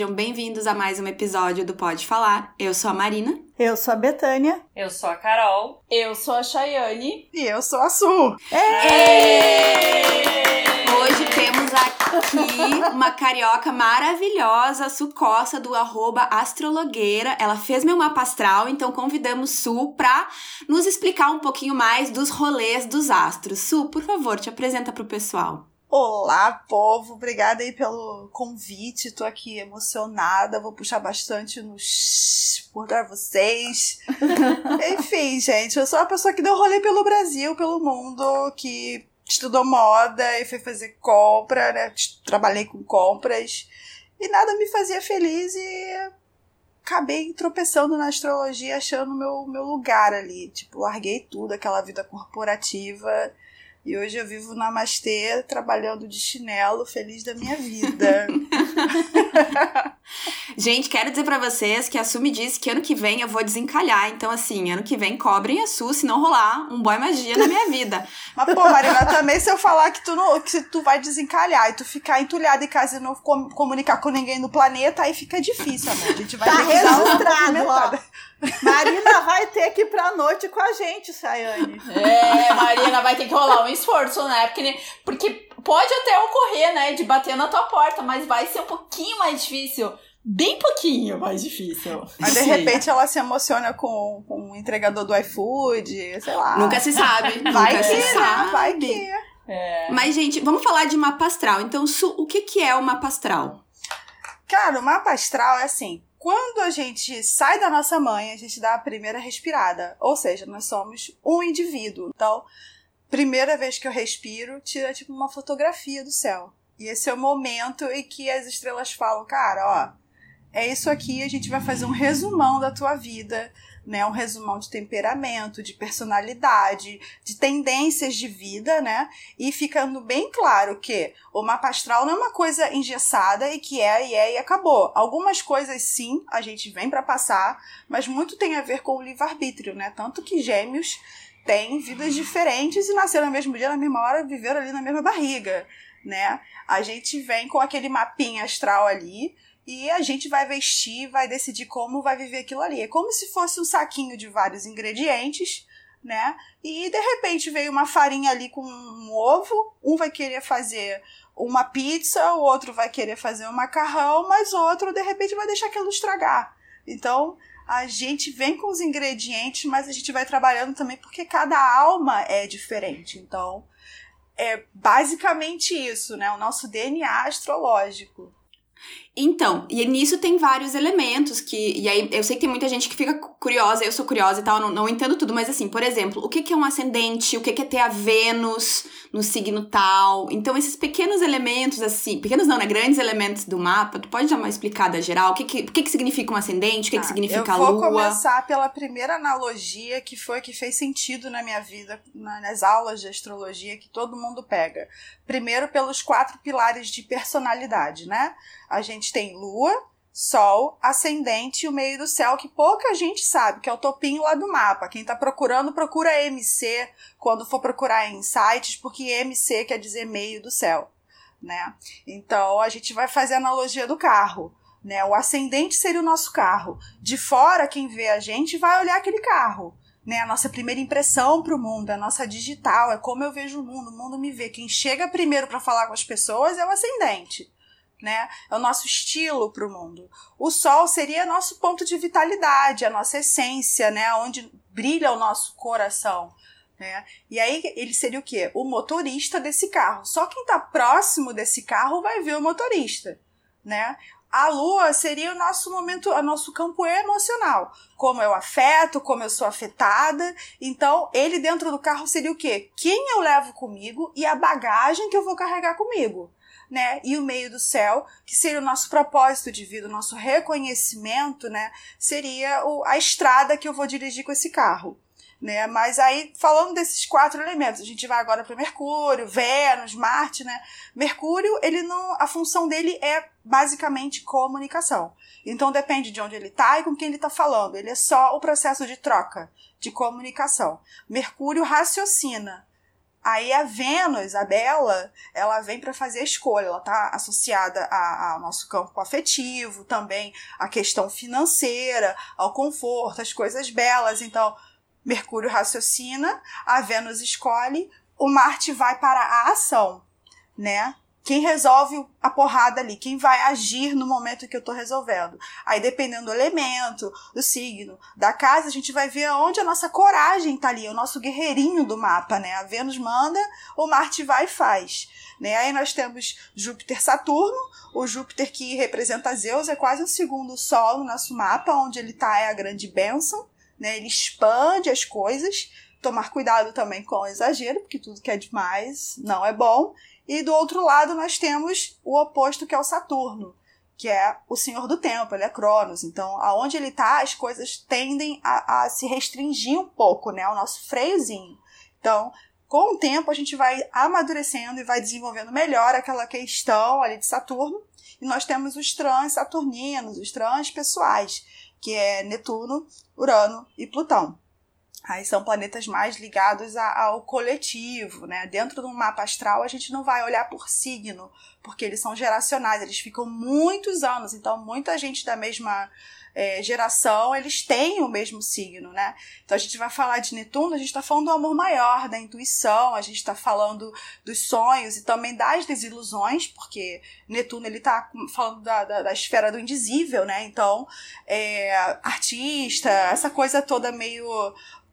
sejam bem-vindos a mais um episódio do Pode Falar. Eu sou a Marina. Eu sou a Betânia. Eu sou a Carol. Eu sou a Chayane. E eu sou a Su. Hoje temos aqui uma carioca maravilhosa, Su Costa, do arroba astrologueira. Ela fez meu mapa astral, então convidamos Su pra nos explicar um pouquinho mais dos rolês dos astros. Su, por favor, te apresenta pro pessoal. Olá, povo. Obrigada aí pelo convite. Tô aqui emocionada. Vou puxar bastante no por dar vocês. Enfim, gente, eu sou uma pessoa que deu rolê pelo Brasil, pelo mundo, que estudou moda e foi fazer compra, né? Trabalhei com compras e nada me fazia feliz e acabei tropeçando na astrologia achando meu meu lugar ali. Tipo, larguei tudo, aquela vida corporativa e hoje eu vivo na Namastê, trabalhando de chinelo, feliz da minha vida. Gente, quero dizer para vocês que a Su me disse que ano que vem eu vou desencalhar. Então, assim, ano que vem cobrem a Su se não rolar um boy magia na minha vida. Mas, pô, Marina, também se eu falar que tu, não, que tu vai desencalhar e tu ficar entulhada em casa e não com, comunicar com ninguém no planeta, aí fica difícil, amor. A gente vai tá ter que registrado, ó. Marina vai ter que ir pra noite com a gente, Sayane. É, Marina vai ter que rolar um esforço, né? Porque, porque pode até ocorrer, né, de bater na tua porta, mas vai ser um pouquinho mais difícil. Bem pouquinho mais difícil. Mas de repente ela se emociona com, com o entregador do iFood, sei lá. Nunca se sabe. Vai Nunca que, se né? sabe. Vai que. É. Mas, gente, vamos falar de mapa astral. Então, Su, o que, que é o mapa astral? Cara, o mapa astral é assim: quando a gente sai da nossa mãe, a gente dá a primeira respirada. Ou seja, nós somos um indivíduo. Então, primeira vez que eu respiro, tira tipo uma fotografia do céu. E esse é o momento em que as estrelas falam, cara, ó, é isso aqui, a gente vai fazer um resumão da tua vida né, um resumão de temperamento, de personalidade, de tendências de vida, né? E ficando bem claro que o mapa astral não é uma coisa engessada e que é e é e acabou. Algumas coisas sim, a gente vem para passar, mas muito tem a ver com o livre-arbítrio, né? Tanto que gêmeos têm vidas diferentes e nasceram no mesmo dia, na mesma hora, viveram ali na mesma barriga, né? A gente vem com aquele mapinha astral ali, e a gente vai vestir, vai decidir como vai viver aquilo ali. É como se fosse um saquinho de vários ingredientes, né? E de repente veio uma farinha ali com um ovo, um vai querer fazer uma pizza, o outro vai querer fazer um macarrão, mas outro de repente vai deixar aquilo estragar. Então, a gente vem com os ingredientes, mas a gente vai trabalhando também porque cada alma é diferente. Então, é basicamente isso, né? O nosso DNA astrológico. Então, e nisso tem vários elementos que. E aí, eu sei que tem muita gente que fica curiosa, eu sou curiosa e tal, não, não entendo tudo, mas assim, por exemplo, o que, que é um ascendente, o que, que é ter a Vênus no signo tal. Então, esses pequenos elementos, assim, pequenos não, né? Grandes elementos do mapa, tu pode dar uma explicada geral? O que, que, o que, que significa um ascendente? O que, ah, que significa a lua? Eu vou começar pela primeira analogia que foi que fez sentido na minha vida, nas aulas de astrologia que todo mundo pega. Primeiro, pelos quatro pilares de personalidade, né? A gente tem lua, Sol, ascendente e o meio do céu, que pouca gente sabe, que é o topinho lá do mapa. Quem está procurando, procura MC quando for procurar em sites, porque MC quer dizer meio do céu, né? Então a gente vai fazer a analogia do carro. Né? O ascendente seria o nosso carro. De fora, quem vê a gente vai olhar aquele carro. Né? A nossa primeira impressão para o mundo, a nossa digital, é como eu vejo o mundo, o mundo me vê. Quem chega primeiro para falar com as pessoas é o ascendente né? É o nosso estilo para o mundo. O sol seria nosso ponto de vitalidade, a nossa essência, né? Onde brilha o nosso coração. Né? E aí ele seria o quê? O motorista desse carro. Só quem está próximo desse carro vai ver o motorista, né? A lua seria o nosso momento, o nosso campo emocional. Como eu afeto, como eu sou afetada. Então, ele dentro do carro seria o quê? Quem eu levo comigo e a bagagem que eu vou carregar comigo né? E o meio do céu, que seria o nosso propósito de vida, o nosso reconhecimento, né? Seria o, a estrada que eu vou dirigir com esse carro. Né? Mas aí, falando desses quatro elementos, a gente vai agora para Mercúrio, Vênus, Marte, né? Mercúrio, ele não, a função dele é basicamente comunicação. Então depende de onde ele está e com quem ele está falando. Ele é só o processo de troca, de comunicação. Mercúrio raciocina, Aí a Vênus, a Bela, ela vem para fazer a escolha, ela está associada ao nosso campo afetivo, também à questão financeira, ao conforto, às coisas belas. Então, Mercúrio raciocina, a Vênus escolhe, o Marte vai para a ação, né? Quem resolve a porrada ali, quem vai agir no momento que eu tô resolvendo. Aí, dependendo do elemento, do signo, da casa, a gente vai ver onde a nossa coragem tá ali, o nosso guerreirinho do mapa, né? A Vênus manda, o Marte vai e faz. Né? Aí nós temos Júpiter Saturno, o Júpiter que representa Zeus, é quase um segundo sol no nosso mapa, onde ele tá é a grande bênção, né? Ele expande as coisas, tomar cuidado também com o exagero, porque tudo que é demais não é bom. E do outro lado nós temos o oposto que é o Saturno, que é o senhor do tempo, ele é Cronos. Então, aonde ele está, as coisas tendem a, a se restringir um pouco, né? O nosso freiozinho. Então, com o tempo, a gente vai amadurecendo e vai desenvolvendo melhor aquela questão ali de Saturno. E nós temos os trans saturninos, os trans pessoais, que é Netuno, Urano e Plutão. Aí são planetas mais ligados a- ao coletivo, né? Dentro de um mapa astral, a gente não vai olhar por signo, porque eles são geracionais, eles ficam muitos anos, então muita gente da mesma é, geração, eles têm o mesmo signo, né? Então a gente vai falar de Netuno, a gente está falando do amor maior, da intuição, a gente está falando dos sonhos e também das desilusões, porque Netuno ele tá falando da, da, da esfera do indizível, né? Então, é, artista, essa coisa toda meio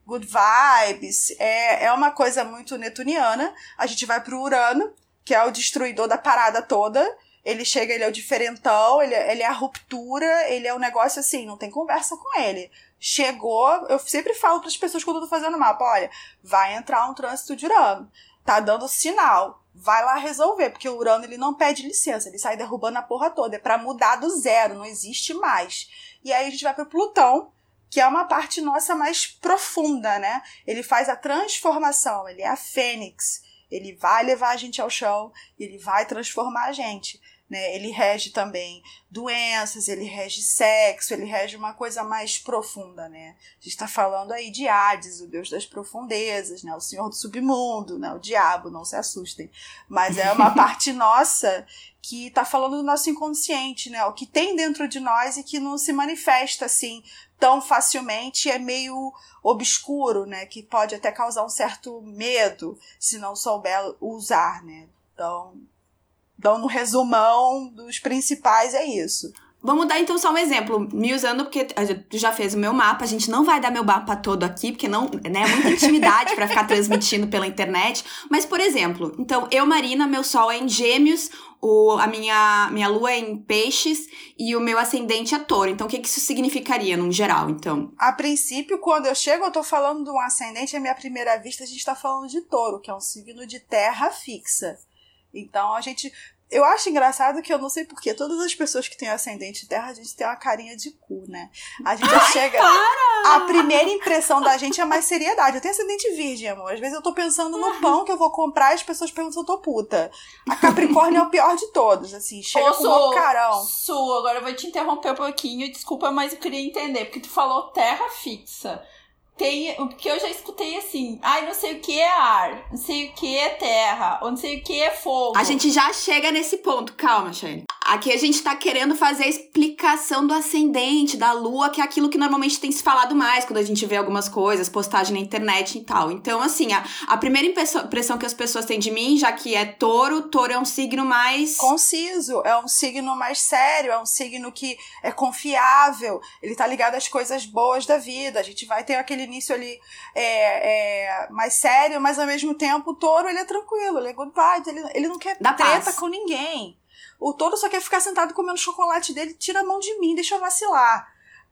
good vibes, é, é uma coisa muito netuniana. A gente vai pro Urano, que é o destruidor da parada toda. Ele chega, ele é o diferentão, ele, ele é a ruptura, ele é um negócio assim, não tem conversa com ele. Chegou, eu sempre falo para as pessoas quando eu tô fazendo mapa, olha, vai entrar um trânsito de Urano. Tá dando sinal. Vai lá resolver, porque o Urano ele não pede licença, ele sai derrubando a porra toda. É pra mudar do zero, não existe mais. E aí a gente vai pro Plutão, que é uma parte nossa mais profunda, né? Ele faz a transformação, ele é a fênix. Ele vai levar a gente ao chão, ele vai transformar a gente. Né? Ele rege também doenças, ele rege sexo, ele rege uma coisa mais profunda, né? A gente está falando aí de Hades, o deus das profundezas, né? O senhor do submundo, né? O diabo, não se assustem. Mas é uma parte nossa que está falando do nosso inconsciente, né? O que tem dentro de nós e que não se manifesta assim tão facilmente, é meio obscuro, né? Que pode até causar um certo medo se não souber usar, né? Então, então, no resumão dos principais é isso. Vamos dar então só um exemplo, me usando, porque a tu já fez o meu mapa, a gente não vai dar meu mapa todo aqui, porque não, né, é muita intimidade pra ficar transmitindo pela internet. Mas, por exemplo, então, eu, Marina, meu sol é em gêmeos, o, a minha, minha lua é em peixes e o meu ascendente é touro. Então, o que, que isso significaria, num geral, então? A princípio, quando eu chego, eu tô falando de um ascendente, à minha primeira vista, a gente tá falando de touro, que é um signo de terra fixa. Então, a gente. Eu acho engraçado que eu não sei porquê, todas as pessoas que têm ascendente de terra, a gente tem uma carinha de cu, né? A gente já chega. A primeira impressão da gente é mais seriedade. Eu tenho ascendente virgem, amor. Às vezes eu tô pensando no pão que eu vou comprar e as pessoas perguntam se eu tô puta. A Capricórnio é o pior de todos, assim. Chega Ô, com Su, um carão. Su, agora eu vou te interromper um pouquinho, desculpa, mas eu queria entender, porque tu falou terra fixa. Tem, porque eu já escutei assim, ai, não sei o que é ar, não sei o que é terra, ou não sei o que é fogo. A gente já chega nesse ponto, calma, Shane. Aqui a gente tá querendo fazer a explicação do ascendente, da lua, que é aquilo que normalmente tem se falado mais quando a gente vê algumas coisas, postagem na internet e tal. Então, assim, a, a primeira impressão, que as pessoas têm de mim, já que é touro, touro é um signo mais. Conciso, é um signo mais sério, é um signo que é confiável, ele tá ligado às coisas boas da vida. A gente vai ter aquele início ali é, é, mais sério, mas ao mesmo tempo o touro ele é tranquilo, ele é good vibes, ele, ele não quer Dá treta paz. com ninguém. O touro só quer ficar sentado comendo chocolate dele, tira a mão de mim, deixa eu vacilar.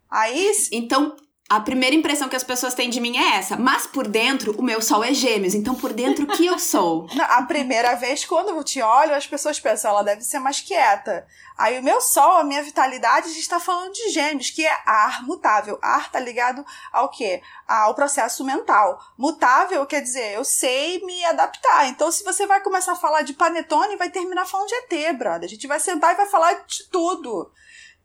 Aí, Então, a primeira impressão que as pessoas têm de mim é essa. Mas por dentro, o meu sol é gêmeos. Então, por dentro, o que eu sou? A primeira vez, quando eu te olho, as pessoas pensam, ela deve ser mais quieta. Aí o meu sol, a minha vitalidade, a gente está falando de gêmeos, que é ar mutável. Ar tá ligado ao quê? Ao processo mental. Mutável quer dizer, eu sei me adaptar. Então, se você vai começar a falar de panetone, vai terminar falando de ET, brother. A gente vai sentar e vai falar de tudo.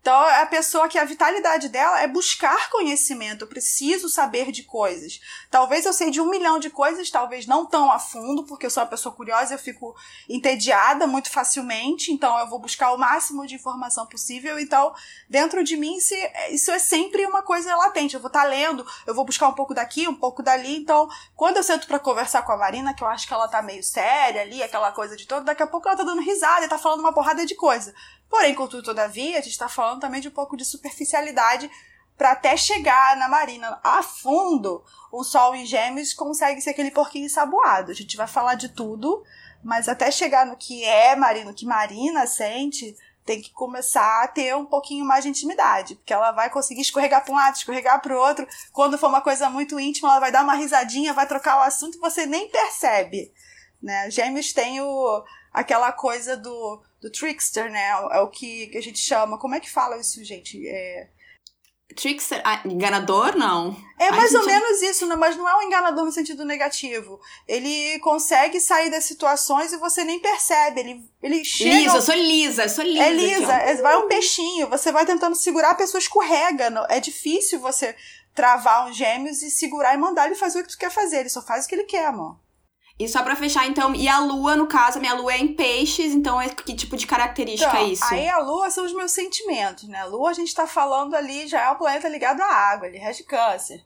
Então, a pessoa que a vitalidade dela é buscar conhecimento. Eu preciso saber de coisas. Talvez eu sei de um milhão de coisas, talvez não tão a fundo, porque eu sou uma pessoa curiosa, eu fico entediada muito facilmente. Então, eu vou buscar o máximo de informação possível. Então, dentro de mim, isso é sempre uma coisa latente. Eu vou estar tá lendo, eu vou buscar um pouco daqui, um pouco dali. Então, quando eu sento para conversar com a Marina, que eu acho que ela tá meio séria ali, aquela coisa de todo, daqui a pouco ela tá dando risada e tá falando uma porrada de coisa. Porém, contudo, todavia, a gente está falando também de um pouco de superficialidade para até chegar na Marina a fundo. O Sol em Gêmeos consegue ser aquele porquinho saboado. A gente vai falar de tudo, mas até chegar no que é Marina, no que Marina sente, tem que começar a ter um pouquinho mais de intimidade, porque ela vai conseguir escorregar para um lado, escorregar para o outro. Quando for uma coisa muito íntima, ela vai dar uma risadinha, vai trocar o assunto e você nem percebe. Né? Gêmeos tem o, aquela coisa do do trickster, né? É o que, que a gente chama. Como é que fala isso, gente? É... Trickster, ah, enganador, não. É mais ou menos isso, né? mas não é um enganador no sentido negativo. Ele consegue sair das situações e você nem percebe. Ele, ele chega. Lisa, eu sou lisa, eu sou lisa. É lisa, é, vai um peixinho. Você vai tentando segurar, a pessoa escorrega. É difícil você travar um gêmeos e segurar e mandar ele fazer o que tu quer fazer. Ele só faz o que ele quer, amor. E só pra fechar, então, e a lua, no caso, a minha lua é em peixes, então é que tipo de característica então, é isso? Aí a lua são os meus sentimentos, né? A lua a gente tá falando ali, já é o planeta ligado à água, ele rege câncer.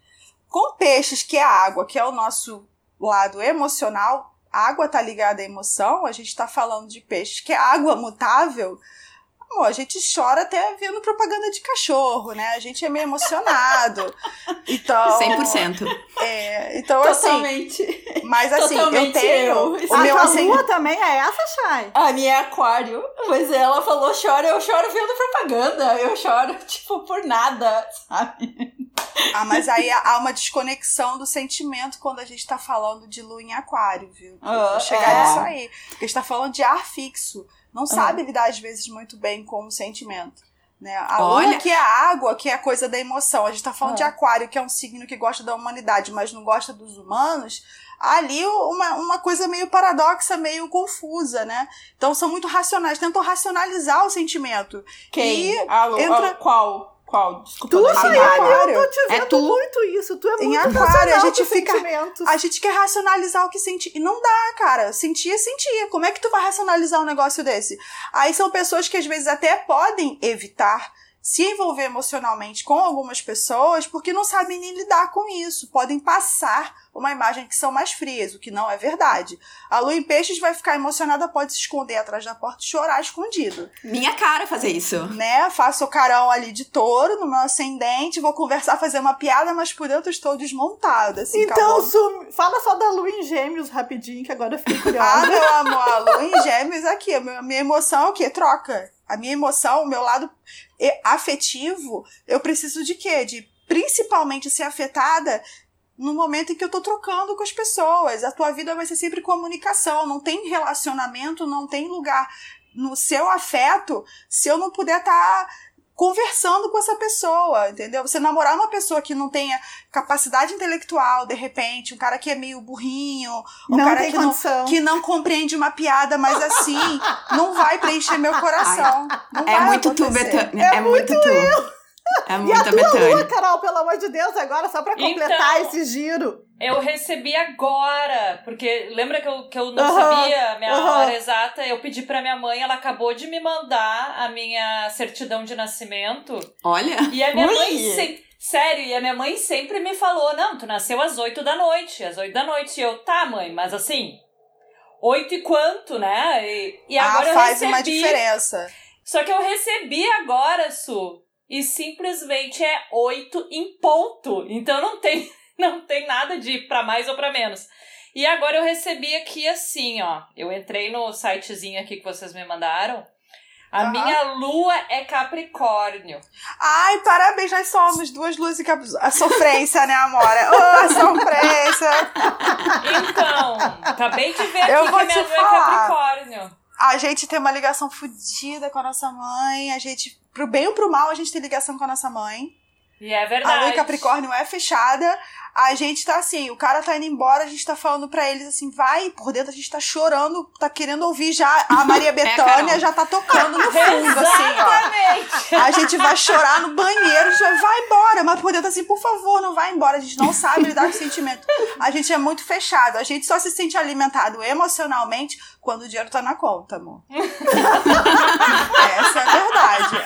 Com peixes, que é a água, que é o nosso lado emocional, a água tá ligada à emoção, a gente tá falando de peixes, que é água mutável, Amor, a gente chora até vendo propaganda de cachorro, né? A gente é meio emocionado. Então. 100%. É, então, Totalmente. assim. Mas assim, Totalmente eu tenho. Eu. O meu, assim, lua também é essa, Chay? A minha é aquário. Mas ela falou chora, eu choro vendo propaganda. Eu choro, tipo, por nada, sabe? Ah, mas aí há uma desconexão do sentimento quando a gente tá falando de lua em aquário, viu? Vou chegar é. nisso aí. Porque a gente tá falando de ar fixo não sabe uhum. lidar às vezes muito bem com o sentimento. Né? A Olha... lua que é a água, que é a coisa da emoção. A gente tá falando de aquário, que é um signo que gosta da humanidade, mas não gosta dos humanos. Ali uma, uma coisa meio paradoxa, meio confusa, né? Então são muito racionais, tentam racionalizar o sentimento. Quem? E a, entra... a, qual? Qual? Desculpa. Tu, Sayane, eu tô te vendo é tu? muito isso. Tu é muito em aquário, a gente fica. A gente quer racionalizar o que sente. E não dá, cara. Sentir é sentir. Como é que tu vai racionalizar um negócio desse? Aí são pessoas que às vezes até podem evitar se envolver emocionalmente com algumas pessoas porque não sabem nem lidar com isso. Podem passar uma imagem que são mais frias, o que não é verdade. A lua em peixes vai ficar emocionada, pode se esconder atrás da porta e chorar escondido. Minha cara fazer isso. Né? Faço o carão ali de touro no meu ascendente, vou conversar, fazer uma piada, mas por dentro estou desmontada. Assim, então, Su, fala só da lua em gêmeos rapidinho, que agora eu fiquei curiosa. ah, meu amor, a lua em gêmeos aqui. A minha emoção é o quê? Troca. A minha emoção, o meu lado afetivo, eu preciso de quê? De principalmente ser afetada no momento em que eu tô trocando com as pessoas. A tua vida vai ser sempre comunicação, não tem relacionamento, não tem lugar no seu afeto se eu não puder estar tá conversando com essa pessoa, entendeu? Você namorar uma pessoa que não tenha capacidade intelectual, de repente, um cara que é meio burrinho, um não cara que não, que não compreende uma piada, mas assim, não vai preencher meu coração. Não é muito tu, Betânia. É, é, muito, muito tu. Eu. É e a tua Betânia. lua, Carol, pelo amor de Deus, agora só pra completar então, esse giro. Eu recebi agora, porque lembra que eu, que eu não sabia a minha hora exata? Eu pedi pra minha mãe, ela acabou de me mandar a minha certidão de nascimento. Olha! E a minha Ui. mãe sempre. Sério, e a minha mãe sempre me falou: não, tu nasceu às oito da noite, às oito da noite. E eu, tá, mãe, mas assim, oito e quanto, né? E, e ah, agora ah, faz eu recebi. uma diferença. Só que eu recebi agora, Su, e simplesmente é 8 em ponto. Então não tem, não tem nada de para mais ou para menos. E agora eu recebi aqui assim, ó. Eu entrei no sitezinho aqui que vocês me mandaram. A uhum. minha lua é Capricórnio. Ai, parabéns, nós somos duas luzes e cap... A sofrência, né, amora? Oh, a sofrência! Então, acabei de ver aqui eu que minha lua é Capricórnio. A gente tem uma ligação fodida com a nossa mãe, a gente pro bem ou pro mal, a gente tem ligação com a nossa mãe. E é verdade. A lua em Capricórnio é fechada. A gente tá assim, o cara tá indo embora, a gente tá falando pra eles assim, vai, por dentro a gente tá chorando, tá querendo ouvir já, a Maria Bethânia Carol. já tá tocando no fundo, assim, ó. A gente vai chorar no banheiro, a gente vai, vai embora, mas por dentro assim, por favor, não vai embora, a gente não sabe lidar com sentimento. A gente é muito fechado, a gente só se sente alimentado emocionalmente quando o dinheiro tá na conta, amor. Essa é a verdade.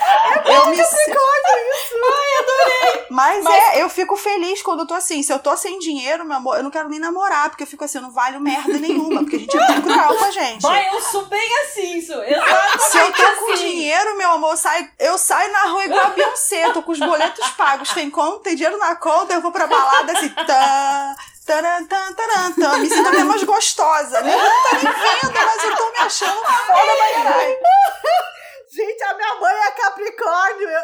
eu me Mas, é, eu fico feliz quando eu tô assim. Se eu tô sem dinheiro, meu amor, eu não quero nem namorar, porque eu fico assim, eu não valho merda nenhuma, porque a gente é muito cruel com a gente. Vai, eu sou bem assim, isso. Exatamente Se eu tô com assim. dinheiro, meu amor, eu saio, eu saio na rua igual a Beyoncé, tô com os boletos pagos, tem conta, tem dinheiro na conta, eu vou pra balada assim, tá, taran, tan, taran, tan, me sinto até mais gostosa. Nem não tá nem vendo, mas eu tô me achando foda pra caralho. Gente, a minha mãe é Capricórnio. Eu,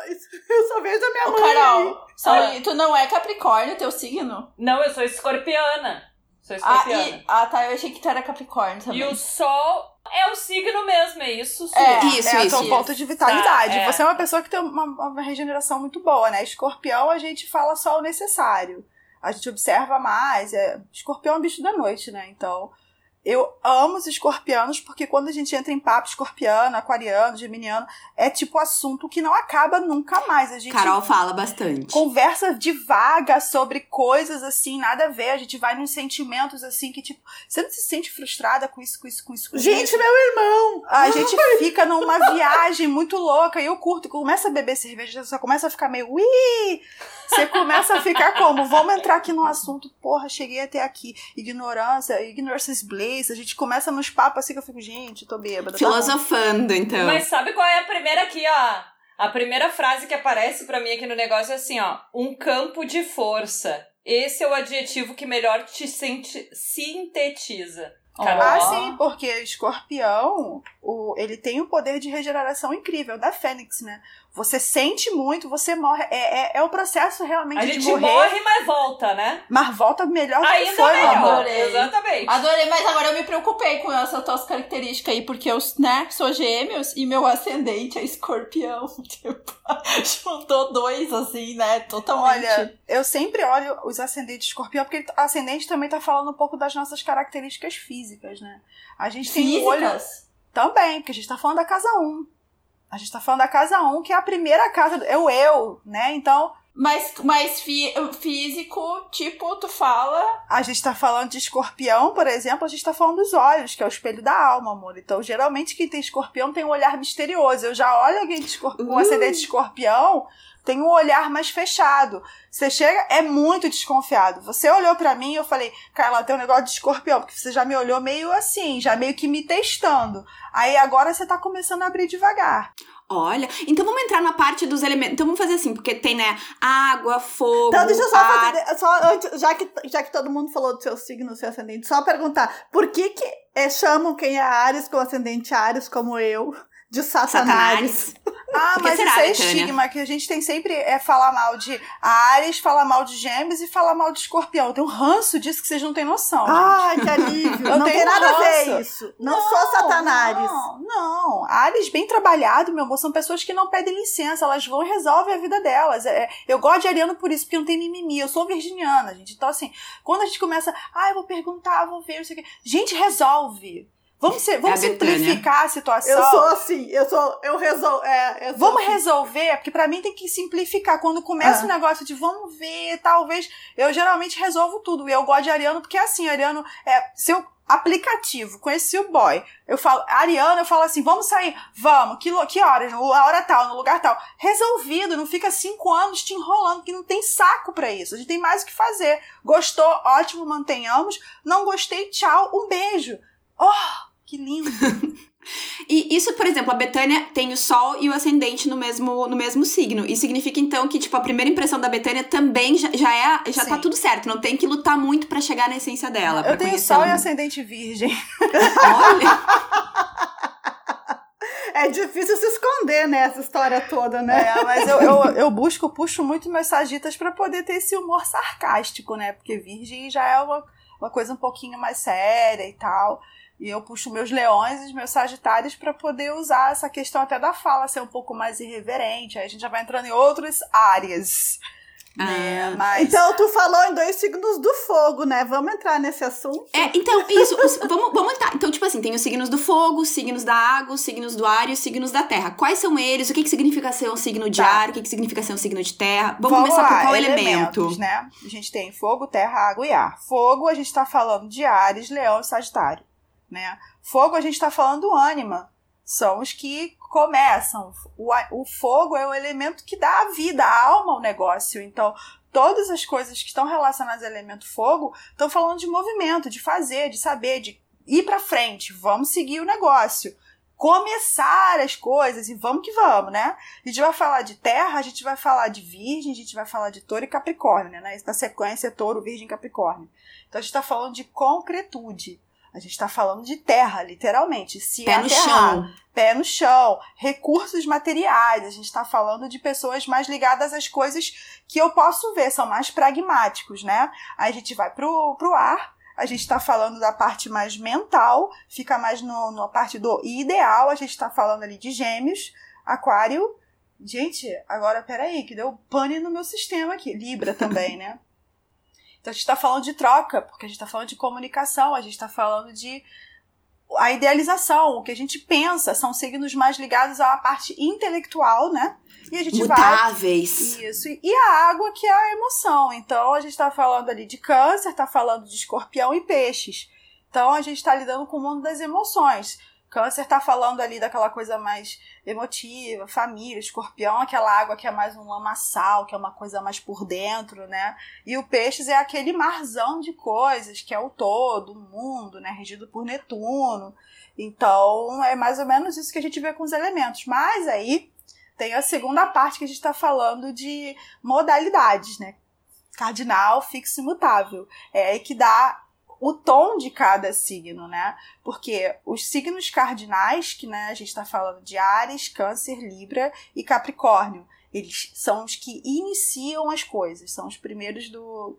eu só vejo a minha Ô, mãe. Carol, sorry, tu não é Capricórnio, teu signo? Não, eu sou escorpiana. Sou Ah, escorpiana. e, ah, tá, eu achei que tu era Capricórnio também. E o sol é o signo mesmo, é isso? Su? É. Isso, é, isso. teu ponto de vitalidade. Tá, é. Você é uma pessoa que tem uma, uma regeneração muito boa, né? Escorpião, a gente fala só o necessário. A gente observa mais. É... Escorpião é um bicho da noite, né? Então, eu amo os escorpianos porque quando a gente entra em papo escorpiano, aquariano, geminiano, é tipo assunto que não acaba nunca mais. A gente Carol fala bastante. conversa divaga sobre coisas assim, nada a ver. A gente vai nos sentimentos assim que, tipo, você não se sente frustrada com isso, com isso, com isso, com Gente, isso. meu irmão. A gente fica numa viagem muito louca e eu curto. Começa a beber cerveja, você começa a ficar meio ui! Você começa a ficar como? Vamos entrar aqui no assunto. Porra, cheguei até aqui. Ignorância, ignorance is bliss. A gente começa nos papos assim que eu fico, gente, tô bêbada. tá. Filosofando, então. Mas sabe qual é a primeira aqui, ó? A primeira frase que aparece pra mim aqui no negócio é assim, ó. Um campo de força. Esse é o adjetivo que melhor te sintetiza. Carol. Ah, sim, porque escorpião, o, ele tem um poder de regeneração incrível, da Fênix, né? Você sente muito, você morre. É, é, é o processo realmente A de gente morrer. morre, mas volta, né? Mas volta melhor do que Ainda foi, meu melhor. amor. Adorei. Exatamente. Adorei, mas agora eu me preocupei com essas tuas características aí, porque eu, né, sou gêmeos e meu ascendente é escorpião. Tipo, juntou dois, assim, né, totalmente. Olha, eu sempre olho os ascendentes de escorpião, porque o ascendente também tá falando um pouco das nossas características físicas, né? A gente tem um olho Físicas? também, porque a gente tá falando da casa 1. A gente tá falando da casa 1, que é a primeira casa, é o eu, né? Então, Mas, mas fi- físico, tipo, tu fala. a gente tá falando de escorpião, por exemplo, a gente tá falando dos olhos, que é o espelho da alma, amor. Então, geralmente, quem tem escorpião tem um olhar misterioso. Eu já olho alguém de escor- com Uh. ascendente de escorpião, tem um olhar mais fechado. Você chega, é muito desconfiado. Você olhou pra mim e eu falei, Carla, tem um negócio de escorpião, porque você já me olhou meio assim, já meio que me testando. Aí agora você tá começando a abrir devagar. Olha, então vamos entrar na parte dos elementos. Então vamos fazer assim, porque tem, né, água, fogo, Então, deixa eu só ar. fazer. Só antes, já, que, já que todo mundo falou do seu signo, do seu ascendente, só perguntar: por que, que é, chamam quem é Ares com ascendente Ares, como eu, de Satanás? Ah, Por que mas será, isso é estigma, que a gente tem sempre é falar mal de Ares, falar mal de Gêmeos e falar mal de Escorpião. Tem um ranço disso que vocês não têm noção. Ai, que alívio. Eu não tenho tem nada a ver ranço. isso. Não, sou Satanás. Não, não. Ares bem trabalhado, meu amor, são pessoas que não pedem licença, elas vão e resolvem a vida delas. É, eu gosto de Ariano por isso, porque não tem mimimi. Eu sou virginiana, gente. Então, assim, quando a gente começa, ah, eu vou perguntar, vou ver, não sei o quê. Gente, resolve. Vamos, ser, vamos É a simplificar a situação. Eu sou assim, eu sou. Eu resolvo. É, eu sou Vamos assim. resolver, porque pra mim tem que simplificar. Quando começa Ah. o negócio de vamos ver, talvez. Eu geralmente resolvo tudo. E eu gosto de Ariano, porque assim, Ariano é seu aplicativo. Conheci o boy. Eu falo, Ariano, eu falo assim: vamos sair? Vamos. Que, que horas? A hora tal, no lugar tal. Resolvido, não fica cinco anos te enrolando, que não tem saco pra isso. A gente tem mais o que fazer. Gostou? Ótimo, mantenhamos. Não gostei? Tchau, um beijo. Oh, que lindo. E isso, por exemplo, a Betânia tem o Sol e o Ascendente no mesmo, no mesmo signo. E significa, então, que, tipo, a primeira impressão da Betânia também já, já é. Já tá Sim. tudo certo. Não tem que lutar muito pra chegar na essência dela. Eu tenho sol e ascendente virgem. Olha. É difícil se esconder, né? Essa história toda, né? É, mas eu, eu, eu busco, eu puxo muito meus sagitas pra poder ter esse humor sarcástico, né? Porque virgem já é uma, uma coisa um pouquinho mais séria e tal. E eu puxo meus leões e os meus sagitários pra poder usar essa questão até da fala ser um pouco mais irreverente. Aí a gente já vai entrando em outras áreas. né? Ah. Mas Então, tu falou em dois signos do fogo, né? Vamos entrar nesse assunto? É, então, isso, os- vamos, vamos entrar. Então, tipo assim, tem os signos do fogo, os signos da água, os signos do ar e os signos da terra. Quais são eles? O que, que significa ser um signo de Tá. ar? O que, que significa ser um signo de terra? Vamos, começar por qual elemento? elementos, né? A gente tem fogo, terra, água e ar. Fogo, a gente tá falando de Ares, Leão e Sagitário, né? Fogo, a gente tá falando do ânima. São os que começam. O, o fogo é o elemento que dá a vida, a alma ao negócio. Então, todas as coisas que estão relacionadas ao elemento fogo estão falando de movimento, de fazer, de saber, de ir pra frente. Vamos seguir o negócio. Começar as coisas e vamos que vamos, né? A gente vai falar de terra, a gente vai falar de virgem, a gente vai falar de touro e capricórnio, né? Na sequência, touro, virgem capricórnio. Então a gente está falando de concretude. A gente está falando de terra, literalmente. Se Pé no chão. pé no chão, recursos materiais. A gente está falando de pessoas mais ligadas às coisas que eu posso ver, são mais pragmáticos, né? Aí a gente vai pro, pro ar, a gente está falando da parte mais mental, fica mais no, na parte do ideal, a gente está falando ali de gêmeos, aquário. Gente, agora peraí, que deu pane no meu sistema aqui. Libra também, né? Então a gente está falando de troca, porque a gente está falando de comunicação, a gente está falando de a idealização, o que a gente pensa, são signos mais ligados à parte intelectual, né? E a gente vai. Mutáveis. Isso. E a água, que é a emoção. Então, a gente tá falando ali de câncer, tá falando de escorpião e peixes. Então, a gente tá lidando com o mundo das emoções. Câncer tá falando ali daquela coisa mais emotiva, família, escorpião, aquela água que é mais um lamaçal, que é uma coisa mais por dentro, né? E o peixes é aquele marzão de coisas, que é o todo, o mundo, né? Regido por Netuno. Então, é mais ou menos isso que a gente vê com os elementos. Mas aí tem a segunda parte que a gente está falando de modalidades, né? Cardinal, fixo e mutável. É aí que dá o tom de cada signo, né? Porque os signos cardinais, que né, a gente está falando de Ares, Câncer, Libra e Capricórnio, eles são os que iniciam as coisas, são os primeiros do,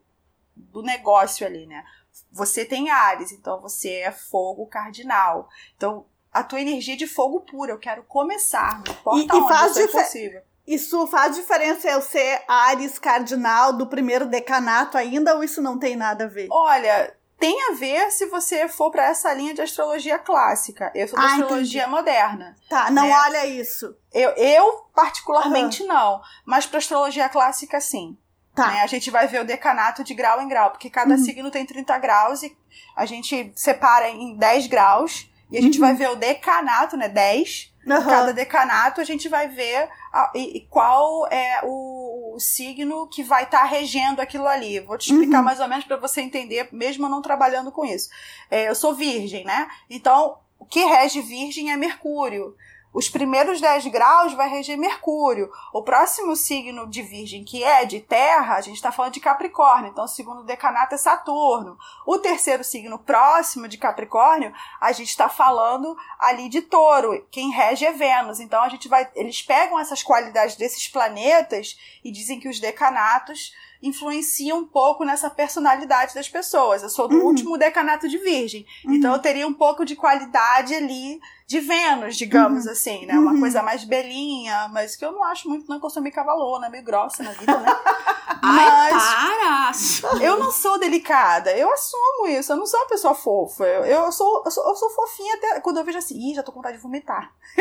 do negócio ali, né? Você tem Ares, então você é fogo cardinal. Então, a tua energia é de fogo puro, eu quero começar, não importa E- e onde, faz isso é possível. Isso faz diferença eu ser Ares cardinal do primeiro decanato ainda ou isso não tem nada a ver? Olha, tem a ver se você for para essa linha de astrologia clássica. Eu sou da Ah, astrologia moderna. Tá, não né? olha isso. Eu, eu particularmente, não. Mas para astrologia clássica, sim. Tá. né? A gente vai ver o decanato de grau em grau, porque cada Uhum. signo tem 30 graus e a gente separa em 10 graus. E a gente Uhum. vai ver o decanato, né? 10. Aham. Cada decanato a gente vai ver a- e, e qual é o, o signo que vai estar regendo aquilo ali. Vou te explicar Uhum. mais ou menos para você entender, mesmo não trabalhando com isso. É, eu sou virgem, né? Então, o que rege virgem é Mercúrio. Os primeiros 10 graus vai reger Mercúrio. O próximo signo de Virgem, que é de Terra, a gente está falando de Capricórnio. Então, o segundo decanato é Saturno. O terceiro signo próximo de Capricórnio, a gente está falando ali de Touro. Quem rege é Vênus. Então, a gente vai. Eles pegam essas qualidades desses planetas e dizem que os decanatos influenciam um pouco nessa personalidade das pessoas. Eu sou do Uhum. último decanato de Virgem. Uhum. Então eu teria um pouco de qualidade ali de Vênus, digamos assim, né? Uma Uhum. coisa mais belinha, mas que eu não acho muito, não, que eu sou meio cavalona, meio grossa na vida, né? Ai, Mas- para! eu não sou delicada, eu assumo isso, eu não sou uma pessoa fofa. Eu, eu, sou, eu, sou, eu sou fofinha até quando eu vejo assim, ih, já tô com vontade de vomitar.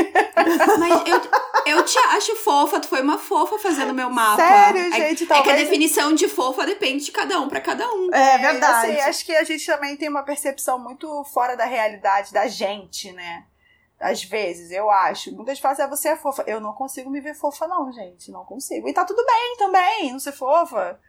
Mas eu, eu te acho fofa, tu foi uma fofa fazendo meu mapa. Sério, É- gente, É que a talvez. definição de fofa depende de cada um pra cada um. É verdade. assim, acho que a gente também tem uma percepção muito fora da realidade da gente, né? Às vezes, eu acho. Muitas vezes é você é fofa. Eu não consigo me ver fofa, não, gente. Não consigo. E tá tudo bem também, não ser fofa.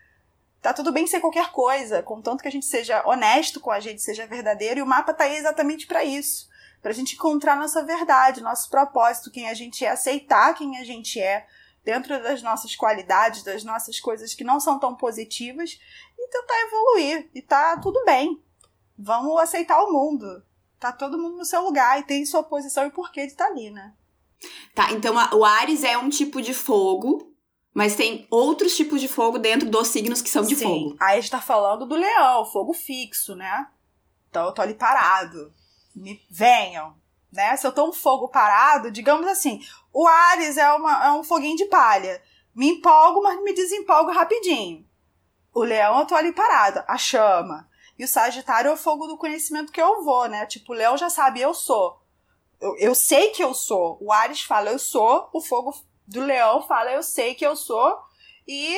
Tá tudo bem ser qualquer coisa, contanto que a gente seja honesto com a gente, seja verdadeiro. E o mapa tá aí exatamente pra isso. Pra gente encontrar nossa verdade, nosso propósito, quem a gente é, aceitar quem a gente é, dentro das nossas qualidades, das nossas coisas que não são tão positivas, e tentar evoluir. E tá tudo bem. Vamos aceitar o mundo. Tá todo mundo no seu lugar e tem sua posição e porquê de estar ali, né? Tá, então a- o Ares é um tipo de fogo, mas tem outros tipos de fogo dentro dos signos que são de Sim. fogo. Aí a gente tá falando do leão, fogo fixo, né? Então eu tô ali parado. Me venham, né? Se eu tô um fogo parado, digamos assim, o Ares é, uma, é um foguinho de palha. Me empolgo, mas me desempolgo rapidinho. O leão, eu tô ali parado, a chama. E o Sagitário é o fogo do conhecimento que eu vou, né? Tipo, o leão já sabe, eu sou. Eu, eu sei que eu sou. O Ares fala, eu sou. O fogo do leão fala, eu sei que eu sou. E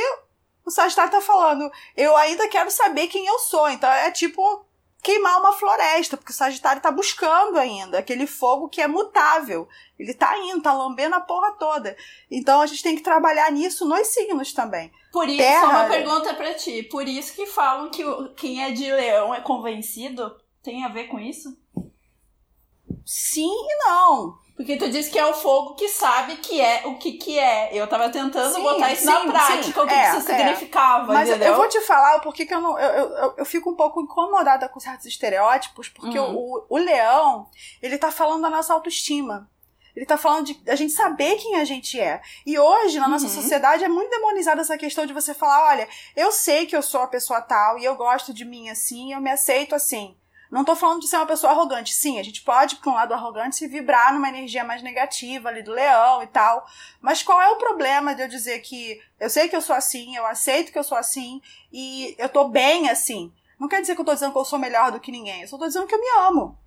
o Sagitário tá falando, eu ainda quero saber quem eu sou. Então é tipo queimar uma floresta, porque o Sagitário tá buscando ainda aquele fogo que é mutável. Ele tá indo, tá lambendo a porra toda. Então a gente tem que trabalhar nisso nos signos também. Por isso, Terra- só uma pergunta pra ti. Por isso que falam que quem é de leão é convencido? Tem a ver com isso? Sim e não. Porque tu disse que é o fogo que sabe que é o que que é. Eu tava tentando Sim, botar isso na sim, prática, sim. o que, É, que isso é. significava, Mas entendeu? eu vou te falar o porquê que eu não. Eu, eu, eu- fico um pouco incomodada com certos estereótipos, porque Uhum. o, o leão, ele tá falando da nossa autoestima. Ele tá falando de a gente saber quem a gente é. E hoje, na nossa Uhum. sociedade, é muito demonizada essa questão de você falar: olha, eu sei que eu sou a pessoa tal e eu gosto de mim assim, eu me aceito assim. Não tô falando de ser uma pessoa arrogante. Sim, a gente pode, por um lado arrogante, se vibrar numa energia mais negativa ali do leão e tal. Mas qual é o problema de eu dizer que eu sei que eu sou assim, eu aceito que eu sou assim e eu tô bem assim? Não quer dizer que eu tô dizendo que eu sou melhor do que ninguém. Eu só tô dizendo que eu me amo.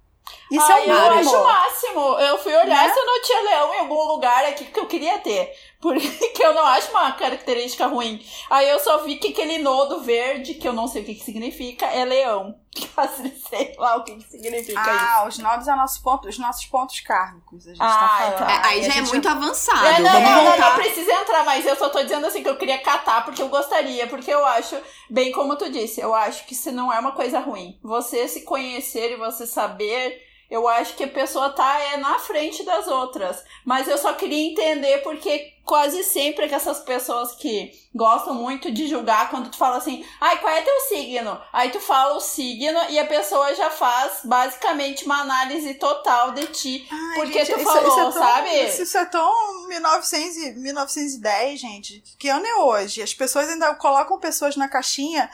Isso Ai, é eu um acho o máximo. Eu fui olhar Né? se eu não tinha leão em algum lugar aqui que eu queria ter. Porque eu não acho uma característica ruim. Aí eu só vi que aquele nodo verde, que eu não sei o que, que significa, é leão. Sei lá o que, que significa isso. Ah, os nodos são nosso ponto, os nossos pontos kármicos. A gente Ah, tá falando. então. É, aí E a já é muito avançado. É, não, não, não, não precisa entrar, mas eu só tô dizendo assim que eu queria catar porque eu gostaria, porque eu acho, bem como tu disse, eu acho que isso não é uma coisa ruim. Você se conhecer e você saber, eu acho que a pessoa tá é na frente das outras. Mas eu só queria entender porque quase sempre que essas pessoas que gostam muito de julgar quando tu fala assim, ai, qual é teu signo? Aí tu fala o signo e a pessoa já faz basicamente uma análise total de ti. Ai, Porque tu isso- falou, isso é tão- sabe? Isso, isso é tão 1900 e 1910, gente. Que ano é hoje? As pessoas ainda colocam pessoas na caixinha.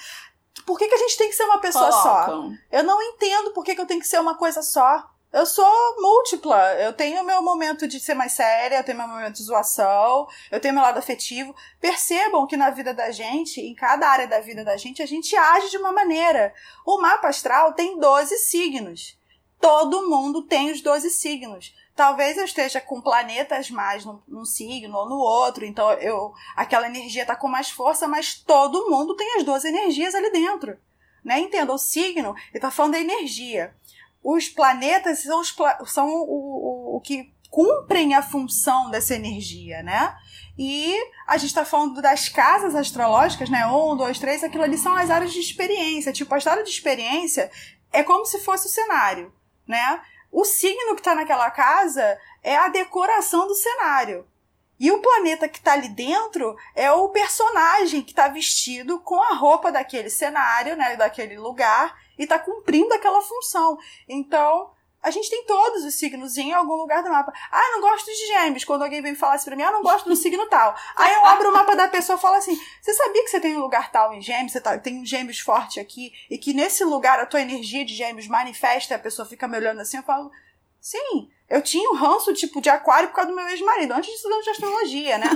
Por que, que a gente tem que ser uma pessoa só? Colocam. Eu não entendo por que, que eu tenho que ser uma coisa só. Eu sou múltipla. Eu tenho meu momento de ser mais séria, eu tenho meu momento de zoação, eu tenho meu lado afetivo. Percebam que na vida da gente, em cada área da vida da gente, a gente age de uma maneira. O mapa astral tem 12 signos. Todo mundo tem os 12 signos. Talvez eu esteja com planetas mais num, num signo ou no outro, então eu aquela energia tá com mais força, mas todo mundo tem as 12 energias ali dentro. Né? Entenda, o signo, ele tá falando da energia. Os planetas são, os, são o, o, o que cumprem a função dessa energia, né? E a gente está falando das casas astrológicas, né? Um, dois, três, aquilo ali são as áreas de experiência. Tipo, a área de experiência é como se fosse o cenário, né? O signo que está naquela casa é a decoração do cenário. E o planeta que está ali dentro é o personagem que está vestido com a roupa daquele cenário, né? Daquele lugar e está cumprindo aquela função. Então, a gente tem todos os signos em algum lugar do mapa. Ah, não gosto de gêmeos. Quando alguém vem falar assim pra mim, ah, não gosto do signo tal. Aí eu abro o mapa da pessoa e falo assim: você sabia que você tem um lugar tal em gêmeos? Você tá- tem um gêmeos forte aqui? E que nesse lugar a tua energia de gêmeos manifesta e a pessoa fica me olhando assim? Eu falo: sim. Eu tinha um ranço tipo de aquário por causa do meu ex-marido, antes de estudar de astrologia, né?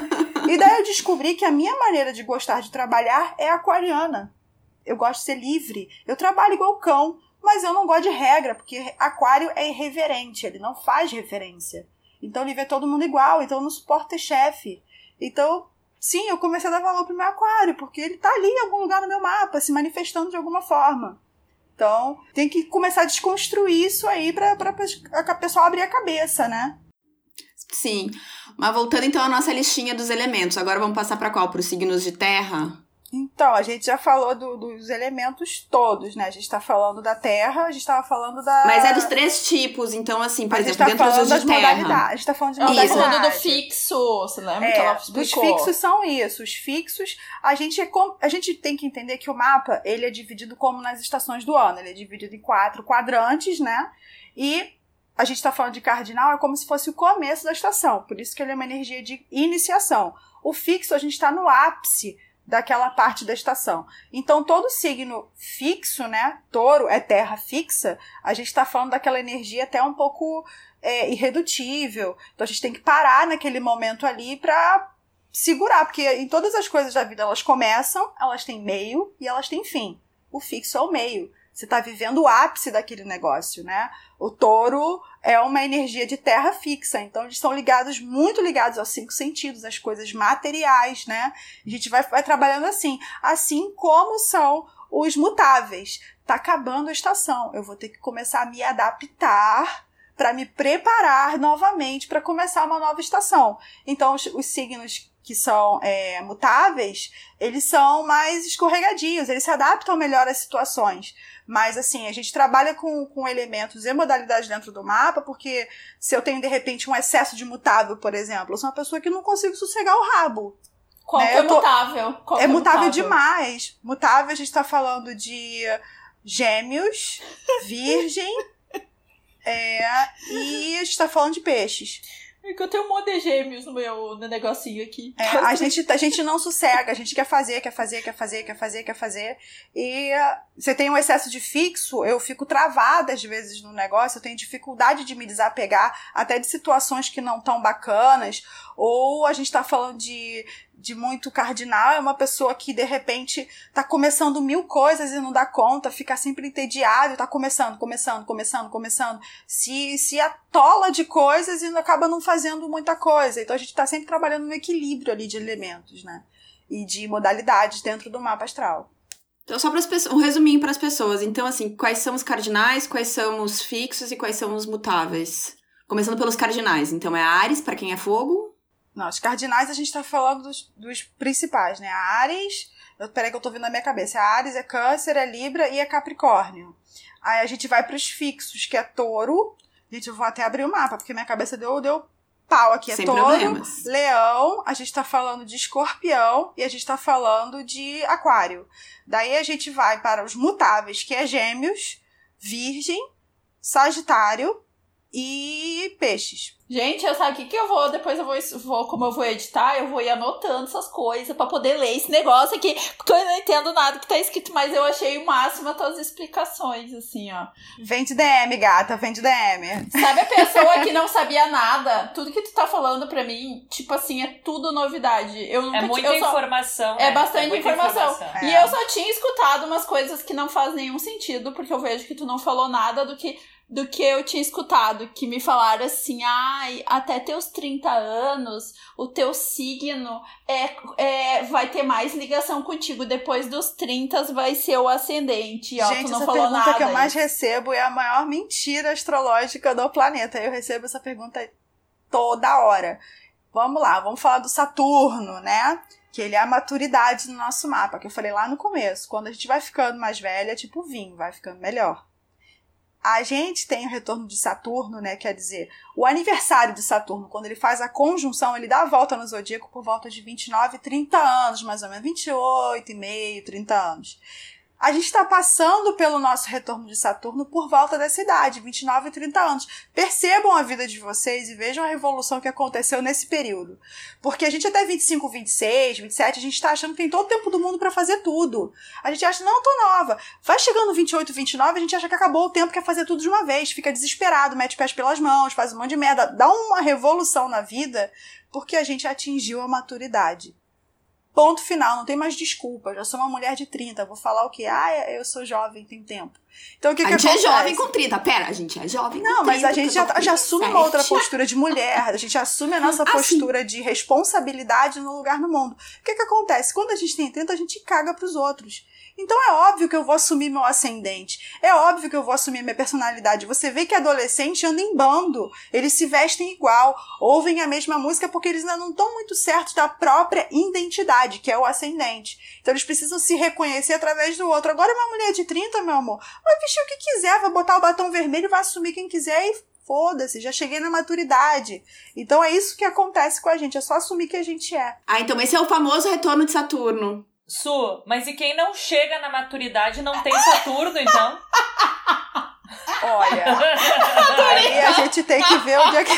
E daí eu descobri que a minha maneira de gostar de trabalhar é aquariana. Eu gosto de ser livre. Eu trabalho igual cão. Mas eu não gosto de regra, porque aquário é irreverente, ele não faz referência. Então ele vê todo mundo igual, então eu não suporto ter chefe. Então, sim, eu comecei a dar valor pro meu aquário, porque ele tá ali em algum lugar no meu mapa, se manifestando de alguma forma. Então, tem que começar a desconstruir isso aí pra, pra, pra a pessoa abrir a cabeça, né? Sim. Mas voltando então à nossa listinha dos elementos, agora vamos passar para qual? Para os signos de terra? Então, a gente já falou do- dos elementos todos, né? A gente tá falando da terra, a gente tava falando da. Mas é dos três tipos, então assim, por a gente exemplo, tá dentro falando dos das de terra. modalidades. A gente tá falando de Ela tá Isso. falando do modalidade. fixo, você lembra É, que ela explicou? fixos são isso. Os fixos, a gente, é com- a gente tem que entender que o mapa ele é dividido como nas estações do ano. Ele é dividido em quatro quadrantes, né? E a gente está falando de cardinal, é como se fosse o começo da estação. Por isso que ele é uma energia de iniciação. O fixo, a gente está no ápice daquela parte da estação. Então, todo signo fixo, né? Touro é terra fixa, a gente está falando daquela energia até um pouco é, irredutível. Então, a gente tem que parar naquele momento ali para segurar, porque em todas as coisas da vida elas começam, elas têm meio e elas têm fim. O fixo é o meio. Você está vivendo o ápice daquele negócio, né? O touro é uma energia de terra fixa, então eles estão ligados, muito ligados aos cinco sentidos, às coisas materiais, né? A gente vai, vai trabalhando assim. Assim como são os mutáveis. Tá acabando a estação. Eu vou ter que começar a me adaptar para me preparar novamente para começar uma nova estação. Então, os, os signos que são é, mutáveis, eles são mais escorregadios, eles se adaptam melhor às situações. Mas, assim, a gente trabalha com, com elementos e modalidades dentro do mapa, porque se eu tenho, de repente, um excesso de mutável, por exemplo, eu sou uma pessoa que não consigo sossegar o rabo. Qual né? que é tô- mutável? Qual que é mutável, demais. Mutável, a gente tá falando de gêmeos, virgem, é, e a gente tá falando de peixes. É que eu tenho um monte de gêmeos no meu no negocinho aqui. É, a, gente, a gente não sossega, a gente quer fazer, quer fazer, quer fazer, quer fazer, quer fazer. E ah, você tem um excesso de fixo, eu fico travada às vezes no negócio, eu tenho dificuldade de me desapegar até de situações que não tão bacanas. Ou a gente tá falando de, de muito cardinal, é uma pessoa que de repente tá começando mil coisas e não dá conta, fica sempre entediado, tá começando, começando, começando, começando. Se, se atola de coisas e acaba não fazendo muita coisa. Então a gente tá sempre trabalhando no equilíbrio ali de elementos, né? E de modalidades dentro do mapa astral. Então, só para um resuminho para as pessoas. Então, assim, quais são os cardinais, quais são os fixos e quais são os mutáveis? Começando pelos cardinais. Então, é Ares, para quem é fogo. Não, os cardinais a gente tá falando dos, dos principais, né? A Ares, eu, peraí que eu tô vendo na minha cabeça. A Ares é Câncer, é Libra e é Capricórnio. Aí a gente vai pros fixos, que é Touro. Gente, eu vou até abrir o mapa, porque minha cabeça deu, deu pau aqui. É Sem Touro, problemas. Leão, a gente tá falando de Escorpião e a gente tá falando de Aquário. Daí a gente vai para os mutáveis, que é Gêmeos, Virgem, Sagitário e Peixes. Gente, eu sabe o que, que eu vou? Depois eu vou, vou, como eu vou editar, eu vou ir anotando essas coisas pra poder ler esse negócio aqui. Porque eu não entendo nada que tá escrito, mas eu achei o máximo as tuas explicações, assim, ó. Vem de DM, gata, vem de DM. Sabe a pessoa que não sabia nada? Tudo que tu tá falando pra mim, tipo assim, é tudo novidade. Eu nunca É ti- muita eu só- informação. É né? bastante muita informação. É. E eu só tinha escutado umas coisas que não fazem nenhum sentido, porque eu vejo que tu não falou nada do que do que eu tinha escutado, que me falaram assim, ai, até teus 30 anos, o teu signo é, é vai ter mais ligação contigo, depois dos 30 vai ser o ascendente, e, ó, Gente, tu não essa falou pergunta nada. que eu mais recebo é a maior mentira astrológica do planeta. Eu recebo essa pergunta toda hora. Vamos lá, vamos falar do Saturno, né? Que ele é a maturidade no nosso mapa, que eu falei lá no começo. Quando a gente vai ficando mais velha, tipo vinho, vai ficando melhor. A gente tem o retorno de Saturno, né? Quer dizer, o aniversário de Saturno, quando ele faz a conjunção, ele dá a volta no zodíaco por volta de 29, 30 anos, mais ou menos. 28 e meio, 30 anos. A gente está passando pelo nosso retorno de Saturno por volta dessa idade, 29 e 30 anos. Percebam a vida de vocês e vejam a revolução que aconteceu nesse período. Porque a gente até 25, 26, 27, a gente está achando que tem todo o tempo do mundo para fazer tudo. A gente acha, não, tô nova. Vai chegando 28, 29, a gente acha que acabou o tempo, quer fazer tudo de uma vez. Fica desesperado, mete pés pelas mãos, faz um monte de merda. Dá uma revolução na vida porque a gente atingiu a maturidade. Ponto final, não tem mais desculpa. Já sou uma mulher de 30, vou falar o quê? Ah, eu sou jovem, tem tempo. Então o que, a que gente acontece? é jovem com 30. Pera, a gente é jovem Não, com 30. mas a gente já, já assume 27. uma outra postura de mulher, a gente assume a nossa Ah, postura de responsabilidade no lugar no mundo. O que que acontece? Quando a gente tem 30, a gente caga pros outros. Então é óbvio que eu vou assumir meu ascendente. É óbvio que eu vou assumir minha personalidade. Você vê que adolescente anda em bando. Eles se vestem igual, ouvem a mesma música porque eles ainda não estão muito certos da própria identidade, que é o ascendente. Então eles precisam se reconhecer através do outro. Agora uma mulher de 30, meu amor, vai vestir o que quiser, vai botar o batom vermelho, vai assumir quem quiser e foda-se, já cheguei na maturidade. Então é isso que acontece com a gente, é só assumir que a gente é. Ah, então esse é o famoso retorno de Saturno. Su, mas e quem não chega na maturidade não tem Saturno, então? Olha, aí a gente tem que ver onde é que.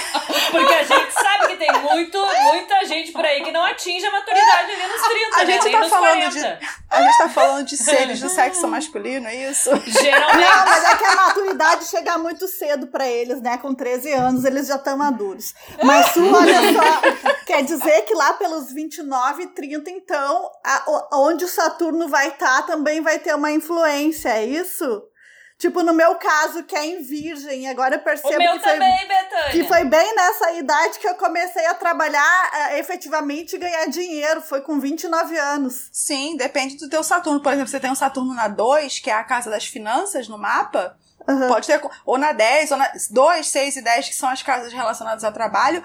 Porque a gente sabe que tem muito, muita gente por aí que não atinge a maturidade ali nos 30, A né? gente Nem tá falando 40. de. A gente tá falando de seres do sexo masculino, é isso? Geralmente. Não, mas é que a maturidade chega muito cedo pra eles, né? Com 13 anos eles já estão maduros. Mas Su, olha só, quer dizer que lá pelos 29, 30, então, a- onde o Saturno vai estar também vai ter uma influência, é isso? Tipo, no meu caso, que é em Virgem, agora eu O percebo meu que foi, também, Betânia. que foi bem nessa idade que eu comecei a trabalhar eh, efetivamente e ganhar dinheiro. Foi com 29 anos. Sim, depende do teu Saturno. Por exemplo, você tem um Saturno na 2, que é a casa das finanças no mapa. Aham. Pode ter. Ou na 10, ou na 2, 6 e 10, que são as casas relacionadas ao trabalho.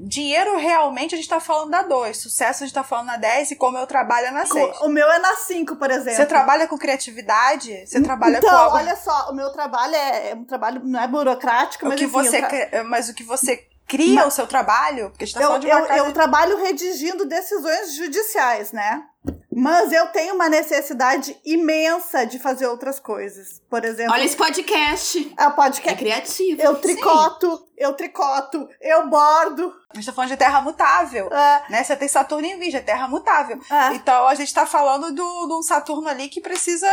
Dinheiro, realmente, a gente tá falando na 2. Sucesso, a gente tá falando na 10. E como eu trabalho é na 6. O meu é na 5, por exemplo. Você trabalha com criatividade? Você trabalha então, com algo. olha só, o meu trabalho é, é um trabalho, não é burocrático, o mas que enfim, você tra- Mas o que você cria o seu trabalho? Porque a gente tá eu, falando de uma eu, casa. eu trabalho redigindo decisões judiciais, né? Mas eu tenho uma necessidade imensa de fazer outras coisas. Por exemplo, Olha esse podcast. É podcast. criativo. Eu tricoto, eu tricoto, eu bordo. A gente tá falando de terra mutável. É, Né? Você tem Saturno em Virgem, é terra mutável. é. Então a gente tá falando do, de um Saturno ali que precisa